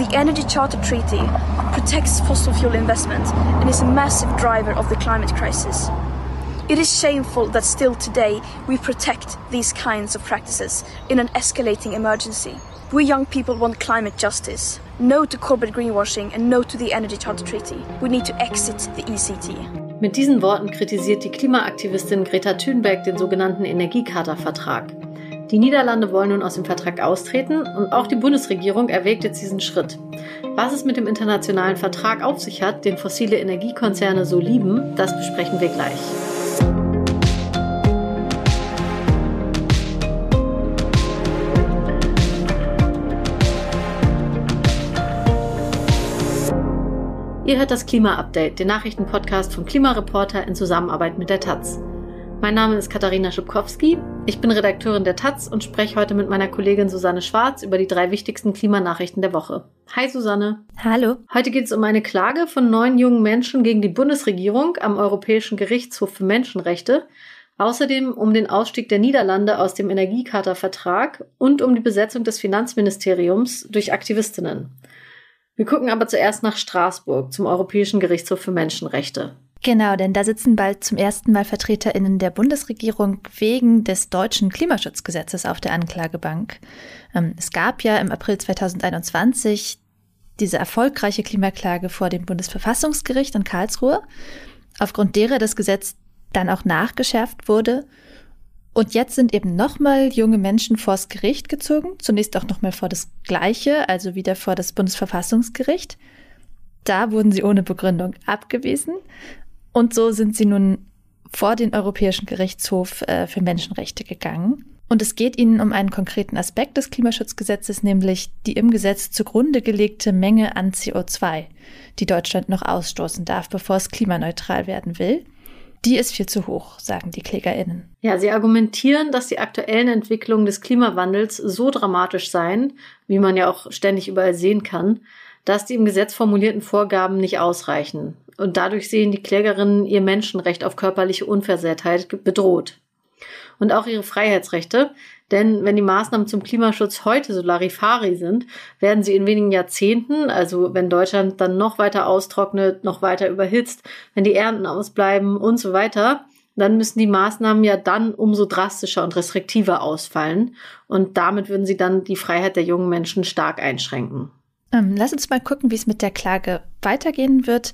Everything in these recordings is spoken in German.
The Energy Charter Treaty protects fossil fuel investment and is a massive driver of the climate crisis. It is shameful that still today we protect these kinds of practices in an escalating emergency. We young people want climate justice. No to corporate greenwashing and no to the Energy Charter Treaty. We need to exit the ECT. Mit diesen Worten kritisiert die Klimaaktivistin Greta Thunberg den sogenannten Energiecharta-Vertrag. Die Niederlande wollen nun aus dem Vertrag austreten und auch die Bundesregierung erwägt jetzt diesen Schritt. Was es mit dem internationalen Vertrag auf sich hat, den fossile Energiekonzerne so lieben, das besprechen wir gleich. Ihr hört das Klima-Update, den Nachrichtenpodcast vom Klimareporter in Zusammenarbeit mit der Taz. Mein Name ist Katharina Schubkowski. Ich bin Redakteurin der Taz und spreche heute mit meiner Kollegin Susanne Schwarz über die drei wichtigsten Klimanachrichten der Woche. Hi Susanne. Hallo. Heute geht es um eine Klage von neun jungen Menschen gegen die Bundesregierung am Europäischen Gerichtshof für Menschenrechte. Außerdem um den Ausstieg der Niederlande aus dem Energiecharta-Vertrag und um die Besetzung des Finanzministeriums durch Aktivistinnen. Wir gucken aber zuerst nach Straßburg zum Europäischen Gerichtshof für Menschenrechte. Genau, denn da sitzen bald zum ersten Mal VertreterInnen der Bundesregierung wegen des deutschen Klimaschutzgesetzes auf der Anklagebank. Ähm, es gab ja im April 2021 diese erfolgreiche Klimaklage vor dem Bundesverfassungsgericht in Karlsruhe, aufgrund derer das Gesetz dann auch nachgeschärft wurde. Und jetzt sind eben nochmal junge Menschen vors Gericht gezogen, zunächst auch nochmal vor das Gleiche, also wieder vor das Bundesverfassungsgericht. Da wurden sie ohne Begründung abgewiesen. Und so sind sie nun vor den Europäischen Gerichtshof äh, für Menschenrechte gegangen. Und es geht ihnen um einen konkreten Aspekt des Klimaschutzgesetzes, nämlich die im Gesetz zugrunde gelegte Menge an CO2, die Deutschland noch ausstoßen darf, bevor es klimaneutral werden will. Die ist viel zu hoch, sagen die KlägerInnen. Ja, sie argumentieren, dass die aktuellen Entwicklungen des Klimawandels so dramatisch seien, wie man ja auch ständig überall sehen kann, dass die im Gesetz formulierten Vorgaben nicht ausreichen. Und dadurch sehen die Klägerinnen ihr Menschenrecht auf körperliche Unversehrtheit bedroht. Und auch ihre Freiheitsrechte, denn wenn die Maßnahmen zum Klimaschutz heute so Larifari sind, werden sie in wenigen Jahrzehnten, also wenn Deutschland dann noch weiter austrocknet, noch weiter überhitzt, wenn die Ernten ausbleiben und so weiter, dann müssen die Maßnahmen ja dann umso drastischer und restriktiver ausfallen. Und damit würden sie dann die Freiheit der jungen Menschen stark einschränken. Ähm, lass uns mal gucken, wie es mit der Klage weitergehen wird.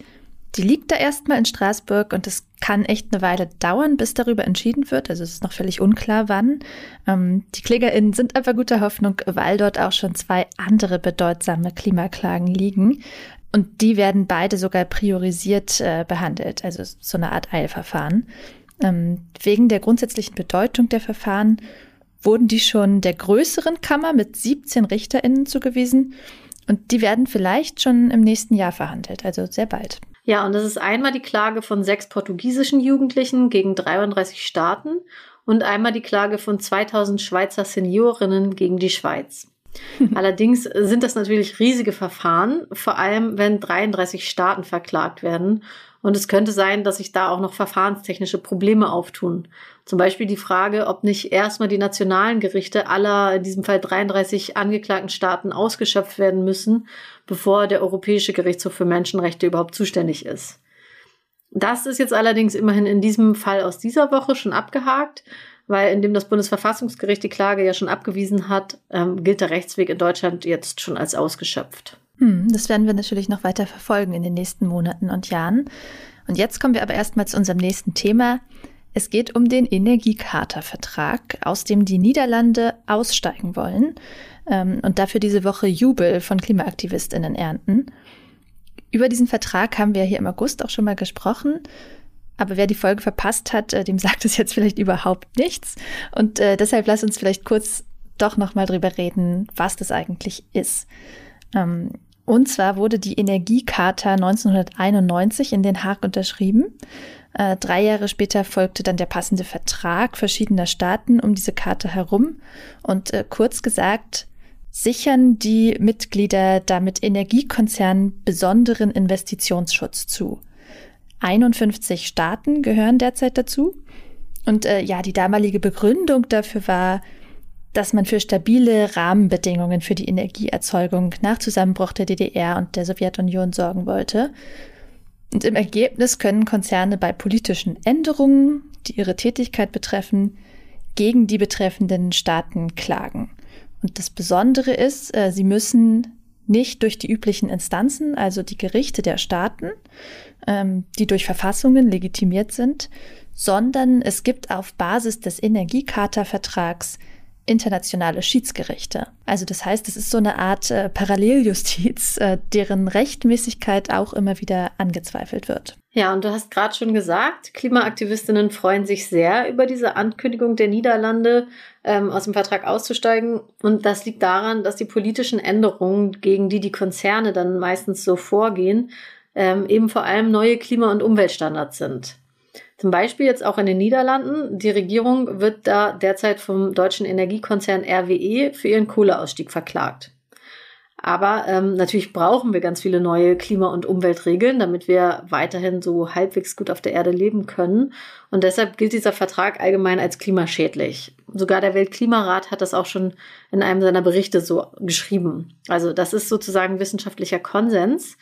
Die liegt da erstmal in Straßburg und es kann echt eine Weile dauern, bis darüber entschieden wird. Also es ist noch völlig unklar, wann. Ähm, die KlägerInnen sind aber guter Hoffnung, weil dort auch schon zwei andere bedeutsame Klimaklagen liegen. Und die werden beide sogar priorisiert äh, behandelt, also so eine Art Eilverfahren. Ähm, wegen der grundsätzlichen Bedeutung der Verfahren wurden die schon der größeren Kammer mit 17 RichterInnen zugewiesen. Und die werden vielleicht schon im nächsten Jahr verhandelt, also sehr bald. Ja, und das ist einmal die Klage von sechs portugiesischen Jugendlichen gegen 33 Staaten und einmal die Klage von 2000 Schweizer Seniorinnen gegen die Schweiz. Allerdings sind das natürlich riesige Verfahren, vor allem wenn 33 Staaten verklagt werden. Und es könnte sein, dass sich da auch noch verfahrenstechnische Probleme auftun. Zum Beispiel die Frage, ob nicht erstmal die nationalen Gerichte aller, in diesem Fall 33 angeklagten Staaten ausgeschöpft werden müssen, bevor der Europäische Gerichtshof für Menschenrechte überhaupt zuständig ist. Das ist jetzt allerdings immerhin in diesem Fall aus dieser Woche schon abgehakt weil indem das Bundesverfassungsgericht die Klage ja schon abgewiesen hat, ähm, gilt der Rechtsweg in Deutschland jetzt schon als ausgeschöpft. Hm, das werden wir natürlich noch weiter verfolgen in den nächsten Monaten und Jahren. Und jetzt kommen wir aber erstmal zu unserem nächsten Thema. Es geht um den Energiecharta-Vertrag, aus dem die Niederlande aussteigen wollen ähm, und dafür diese Woche Jubel von KlimaaktivistInnen ernten. Über diesen Vertrag haben wir hier im August auch schon mal gesprochen. Aber wer die Folge verpasst hat, äh, dem sagt es jetzt vielleicht überhaupt nichts. Und äh, deshalb lass uns vielleicht kurz doch nochmal drüber reden, was das eigentlich ist. Ähm, und zwar wurde die Energiecharta 1991 in Den Haag unterschrieben. Äh, drei Jahre später folgte dann der passende Vertrag verschiedener Staaten um diese Charta herum. Und äh, kurz gesagt, sichern die Mitglieder damit Energiekonzernen besonderen Investitionsschutz zu. 51 Staaten gehören derzeit dazu. Und äh, ja, die damalige Begründung dafür war, dass man für stabile Rahmenbedingungen für die Energieerzeugung nach Zusammenbruch der DDR und der Sowjetunion sorgen wollte. Und im Ergebnis können Konzerne bei politischen Änderungen, die ihre Tätigkeit betreffen, gegen die betreffenden Staaten klagen. Und das Besondere ist, äh, sie müssen nicht durch die üblichen Instanzen, also die Gerichte der Staaten, ähm, die durch Verfassungen legitimiert sind, sondern es gibt auf Basis des Energiecharta-Vertrags internationale Schiedsgerichte. Also das heißt, es ist so eine Art äh, Paralleljustiz, äh, deren Rechtmäßigkeit auch immer wieder angezweifelt wird. Ja, und du hast gerade schon gesagt, Klimaaktivistinnen freuen sich sehr über diese Ankündigung der Niederlande, ähm, aus dem Vertrag auszusteigen. Und das liegt daran, dass die politischen Änderungen, gegen die die Konzerne dann meistens so vorgehen, ähm, eben vor allem neue Klima- und Umweltstandards sind. Zum Beispiel jetzt auch in den Niederlanden. Die Regierung wird da derzeit vom deutschen Energiekonzern RWE für ihren Kohleausstieg verklagt. Aber ähm, natürlich brauchen wir ganz viele neue Klima- und Umweltregeln, damit wir weiterhin so halbwegs gut auf der Erde leben können. Und deshalb gilt dieser Vertrag allgemein als klimaschädlich. Sogar der Weltklimarat hat das auch schon in einem seiner Berichte so geschrieben. Also das ist sozusagen wissenschaftlicher Konsens.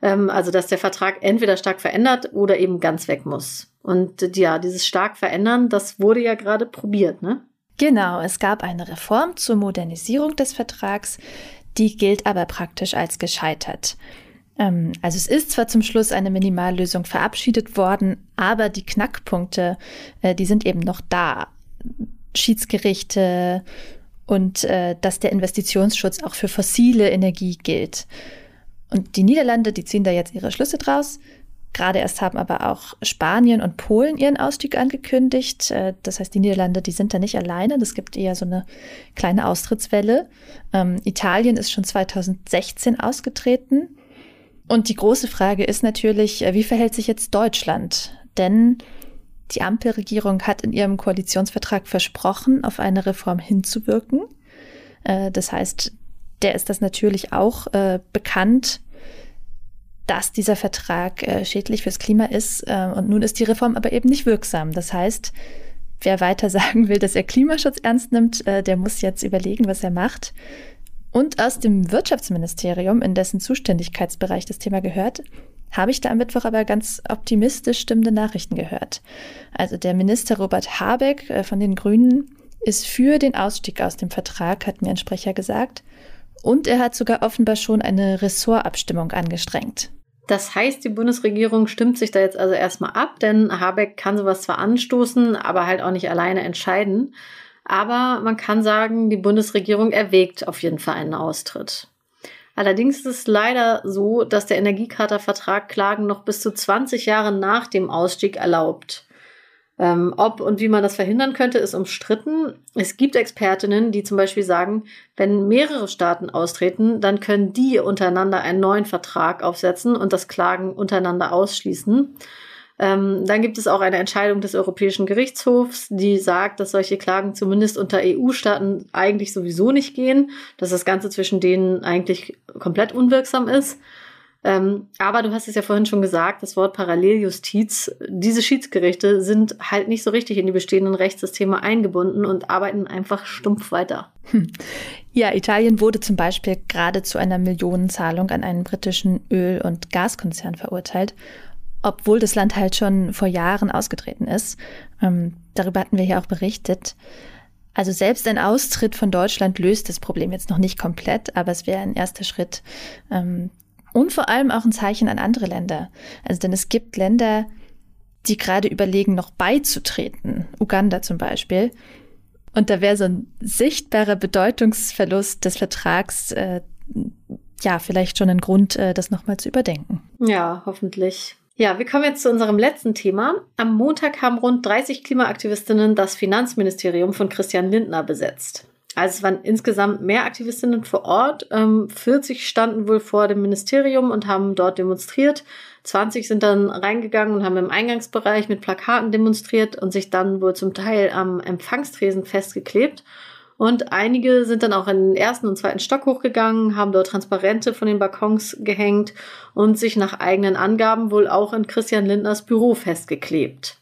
Ähm, also dass der Vertrag entweder stark verändert oder eben ganz weg muss. Und ja, dieses stark verändern, das wurde ja gerade probiert, ne? Genau, es gab eine Reform zur Modernisierung des Vertrags, die gilt aber praktisch als gescheitert. Ähm, also es ist zwar zum Schluss eine Minimallösung verabschiedet worden, aber die Knackpunkte, äh, die sind eben noch da. Schiedsgerichte und äh, dass der Investitionsschutz auch für fossile Energie gilt. Und die Niederlande, die ziehen da jetzt ihre Schlüsse draus. Gerade erst haben aber auch Spanien und Polen ihren Ausstieg angekündigt. Äh, das heißt, die Niederlande, die sind da nicht alleine. Das gibt eher so eine kleine Austrittswelle. Ähm, Italien ist schon 2016 ausgetreten. Und die große Frage ist natürlich, äh, wie verhält sich jetzt Deutschland? Denn die Ampelregierung hat in ihrem Koalitionsvertrag versprochen, auf eine Reform hinzuwirken. Äh, das heißt, der ist das natürlich auch äh, bekannt, dass dieser Vertrag äh, schädlich fürs Klima ist. Äh, und nun ist die Reform aber eben nicht wirksam. Das heißt, wer weiter sagen will, dass er Klimaschutz ernst nimmt, äh, der muss jetzt überlegen, was er macht. Und aus dem Wirtschaftsministerium, in dessen Zuständigkeitsbereich das Thema gehört, habe ich da am Mittwoch aber ganz optimistisch stimmende Nachrichten gehört. Also der Minister Robert Habeck äh, von den Grünen ist für den Ausstieg aus dem Vertrag, hat mir ein Sprecher gesagt. Und er hat sogar offenbar schon eine Ressortabstimmung angestrengt. Das heißt, die Bundesregierung stimmt sich da jetzt also erstmal ab, denn Habeck kann sowas zwar anstoßen, aber halt auch nicht alleine entscheiden. Aber man kann sagen, die Bundesregierung erwägt auf jeden Fall einen Austritt. Allerdings ist es leider so, dass der Energiecharta-Vertrag Klagen noch bis zu 20 Jahre nach dem Ausstieg erlaubt. Ähm, ob und wie man das verhindern könnte, ist umstritten. Es gibt Expertinnen, die zum Beispiel sagen, wenn mehrere Staaten austreten, dann können die untereinander einen neuen Vertrag aufsetzen und das Klagen untereinander ausschließen. Ähm, dann gibt es auch eine Entscheidung des Europäischen Gerichtshofs, die sagt, dass solche Klagen zumindest unter EU-Staaten eigentlich sowieso nicht gehen, dass das Ganze zwischen denen eigentlich komplett unwirksam ist. Ähm, aber du hast es ja vorhin schon gesagt, das Wort Paralleljustiz. Diese Schiedsgerichte sind halt nicht so richtig in die bestehenden Rechtssysteme eingebunden und arbeiten einfach stumpf weiter. Ja, Italien wurde zum Beispiel gerade zu einer Millionenzahlung an einen britischen Öl- und Gaskonzern verurteilt, obwohl das Land halt schon vor Jahren ausgetreten ist. Ähm, darüber hatten wir ja auch berichtet. Also selbst ein Austritt von Deutschland löst das Problem jetzt noch nicht komplett, aber es wäre ein erster Schritt. Ähm, und vor allem auch ein Zeichen an andere Länder. Also denn es gibt Länder, die gerade überlegen, noch beizutreten. Uganda zum Beispiel. Und da wäre so ein sichtbarer Bedeutungsverlust des Vertrags äh, ja vielleicht schon ein Grund, äh, das nochmal zu überdenken. Ja, hoffentlich. Ja, wir kommen jetzt zu unserem letzten Thema. Am Montag haben rund 30 Klimaaktivistinnen das Finanzministerium von Christian Lindner besetzt. Also es waren insgesamt mehr Aktivistinnen vor Ort. Ähm, 40 standen wohl vor dem Ministerium und haben dort demonstriert. 20 sind dann reingegangen und haben im Eingangsbereich mit Plakaten demonstriert und sich dann wohl zum Teil am Empfangstresen festgeklebt. Und einige sind dann auch in den ersten und zweiten Stock hochgegangen, haben dort Transparente von den Balkons gehängt und sich nach eigenen Angaben wohl auch in Christian Lindners Büro festgeklebt.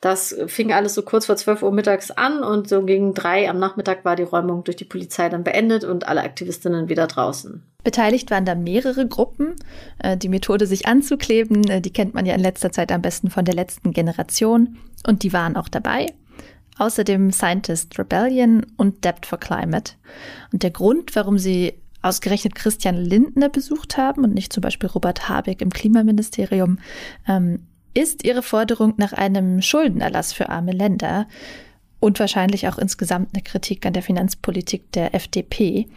Das fing alles so kurz vor 12 Uhr mittags an und so gegen drei am Nachmittag war die Räumung durch die Polizei dann beendet und alle Aktivistinnen wieder draußen. Beteiligt waren da mehrere Gruppen. Äh, die Methode, sich anzukleben, äh, die kennt man ja in letzter Zeit am besten von der letzten Generation und die waren auch dabei. Außerdem Scientist Rebellion und Debt for Climate. Und der Grund, warum sie ausgerechnet Christian Lindner besucht haben und nicht zum Beispiel Robert Habeck im Klimaministerium, ähm, ist ihre Forderung nach einem Schuldenerlass für arme Länder und wahrscheinlich auch insgesamt eine Kritik an der Finanzpolitik der FDP.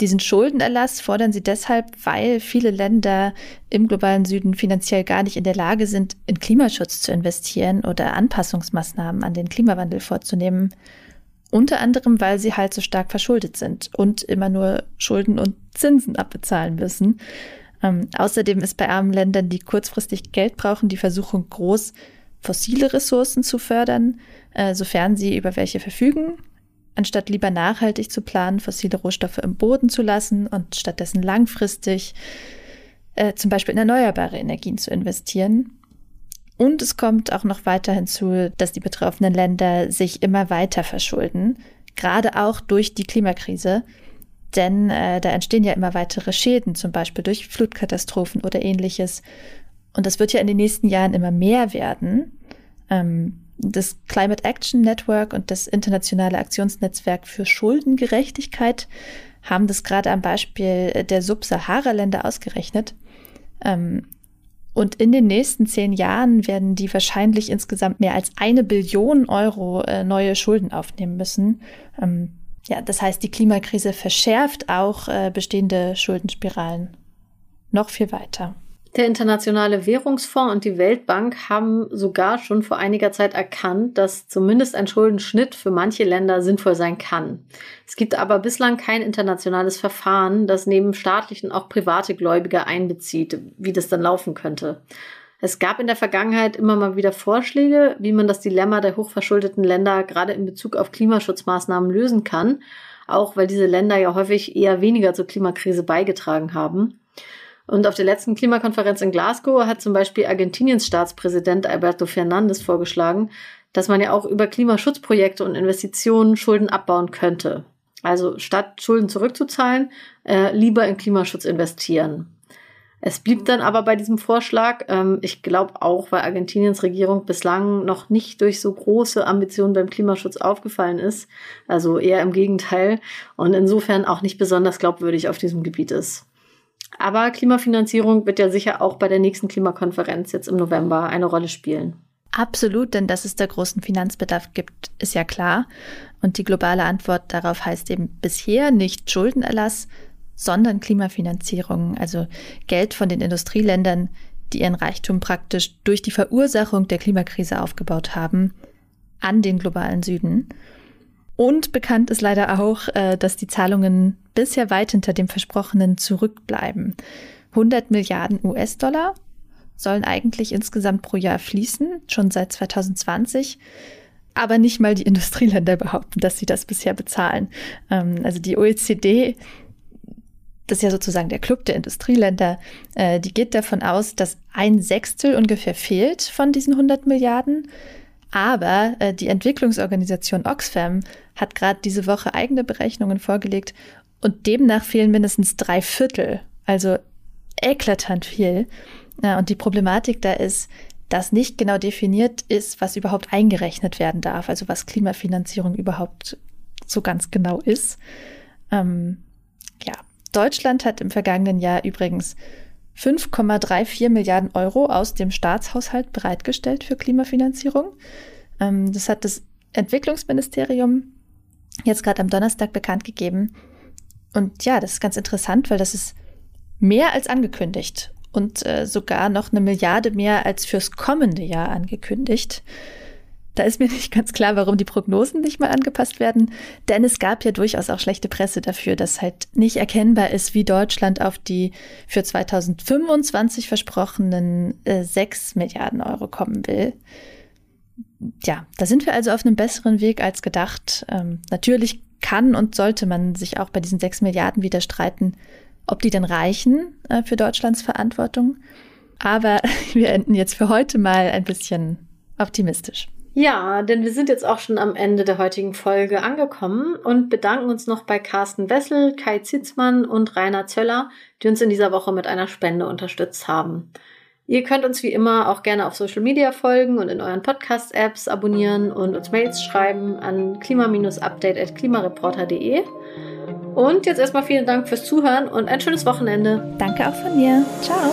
Diesen Schuldenerlass fordern sie deshalb, weil viele Länder im globalen Süden finanziell gar nicht in der Lage sind, in Klimaschutz zu investieren oder Anpassungsmaßnahmen an den Klimawandel vorzunehmen. Unter anderem, weil sie halt so stark verschuldet sind und immer nur Schulden und Zinsen abbezahlen müssen. Ähm, außerdem ist bei armen Ländern, die kurzfristig Geld brauchen, die Versuchung groß, fossile Ressourcen zu fördern, äh, sofern sie über welche verfügen, anstatt lieber nachhaltig zu planen, fossile Rohstoffe im Boden zu lassen und stattdessen langfristig äh, zum Beispiel in erneuerbare Energien zu investieren. Und es kommt auch noch weiter hinzu, dass die betroffenen Länder sich immer weiter verschulden, gerade auch durch die Klimakrise. Denn äh, da entstehen ja immer weitere Schäden, zum Beispiel durch Flutkatastrophen oder ähnliches. Und das wird ja in den nächsten Jahren immer mehr werden. Ähm, das Climate Action Network und das Internationale Aktionsnetzwerk für Schuldengerechtigkeit haben das gerade am Beispiel der Subsahara-Länder ausgerechnet. Ähm, und in den nächsten zehn Jahren werden die wahrscheinlich insgesamt mehr als eine Billion Euro äh, neue Schulden aufnehmen müssen. Ähm, ja, das heißt, die Klimakrise verschärft auch äh, bestehende Schuldenspiralen noch viel weiter. Der Internationale Währungsfonds und die Weltbank haben sogar schon vor einiger Zeit erkannt, dass zumindest ein Schuldenschnitt für manche Länder sinnvoll sein kann. Es gibt aber bislang kein internationales Verfahren, das neben staatlichen auch private Gläubiger einbezieht, wie das dann laufen könnte. Es gab in der Vergangenheit immer mal wieder Vorschläge, wie man das Dilemma der hochverschuldeten Länder gerade in Bezug auf Klimaschutzmaßnahmen lösen kann, auch weil diese Länder ja häufig eher weniger zur Klimakrise beigetragen haben. Und auf der letzten Klimakonferenz in Glasgow hat zum Beispiel Argentiniens Staatspräsident Alberto Fernandez vorgeschlagen, dass man ja auch über Klimaschutzprojekte und Investitionen Schulden abbauen könnte. Also statt Schulden zurückzuzahlen, äh, lieber in Klimaschutz investieren. Es blieb dann aber bei diesem Vorschlag. Ähm, ich glaube auch, weil Argentiniens Regierung bislang noch nicht durch so große Ambitionen beim Klimaschutz aufgefallen ist. Also eher im Gegenteil. Und insofern auch nicht besonders glaubwürdig auf diesem Gebiet ist. Aber Klimafinanzierung wird ja sicher auch bei der nächsten Klimakonferenz jetzt im November eine Rolle spielen. Absolut, denn dass es da großen Finanzbedarf gibt, ist ja klar. Und die globale Antwort darauf heißt eben bisher nicht Schuldenerlass, sondern Klimafinanzierung, also Geld von den Industrieländern, die ihren Reichtum praktisch durch die Verursachung der Klimakrise aufgebaut haben, an den globalen Süden. Und bekannt ist leider auch, äh, dass die Zahlungen bisher weit hinter dem Versprochenen zurückbleiben. 100 Milliarden US-Dollar sollen eigentlich insgesamt pro Jahr fließen, schon seit 2020. Aber nicht mal die Industrieländer behaupten, dass sie das bisher bezahlen. Ähm, also die OECD, das ist ja sozusagen der Club der Industrieländer, äh, die geht davon aus, dass ein Sechstel ungefähr fehlt von diesen 100 Milliarden. Aber äh, die Entwicklungsorganisation Oxfam hat gerade diese Woche eigene Berechnungen vorgelegt und demnach fehlen mindestens drei Viertel, also eklatant viel. Ja, und die Problematik da ist, dass nicht genau definiert ist, was überhaupt eingerechnet werden darf, also was Klimafinanzierung überhaupt so ganz genau ist. Ähm, Deutschland hat im vergangenen Jahr übrigens 5,34 Milliarden Euro aus dem Staatshaushalt bereitgestellt für Klimafinanzierung. Ähm, das hat das Entwicklungsministerium jetzt gerade am Donnerstag bekannt gegeben. Und ja, das ist ganz interessant, weil das ist mehr als angekündigt und äh, sogar noch eine Milliarde mehr als fürs kommende Jahr angekündigt. Da ist mir nicht ganz klar, warum die Prognosen nicht mal angepasst werden, denn es gab ja durchaus auch schlechte Presse dafür, dass halt nicht erkennbar ist, wie Deutschland auf die für 2025 versprochenen äh, 6 Milliarden Euro kommen will. Ja, da sind wir also auf einem besseren Weg als gedacht. Ähm, natürlich kann und sollte man sich auch bei diesen 6 Milliarden wieder streiten, ob die denn reichen äh, für Deutschlands Verantwortung. Aber wir enden jetzt für heute mal ein bisschen optimistisch. Ja, denn wir sind jetzt auch schon am Ende der heutigen Folge angekommen und bedanken uns noch bei Carsten Wessel, Kai Zitzmann und Rainer Zöller, die uns in dieser Woche mit einer Spende unterstützt haben. Ihr könnt uns wie immer auch gerne auf Social Media folgen und in euren Podcast-Apps abonnieren und uns Mails schreiben an klima-update.klimareporter.de. Und jetzt erstmal vielen Dank fürs Zuhören und ein schönes Wochenende. Danke auch von mir. Ciao.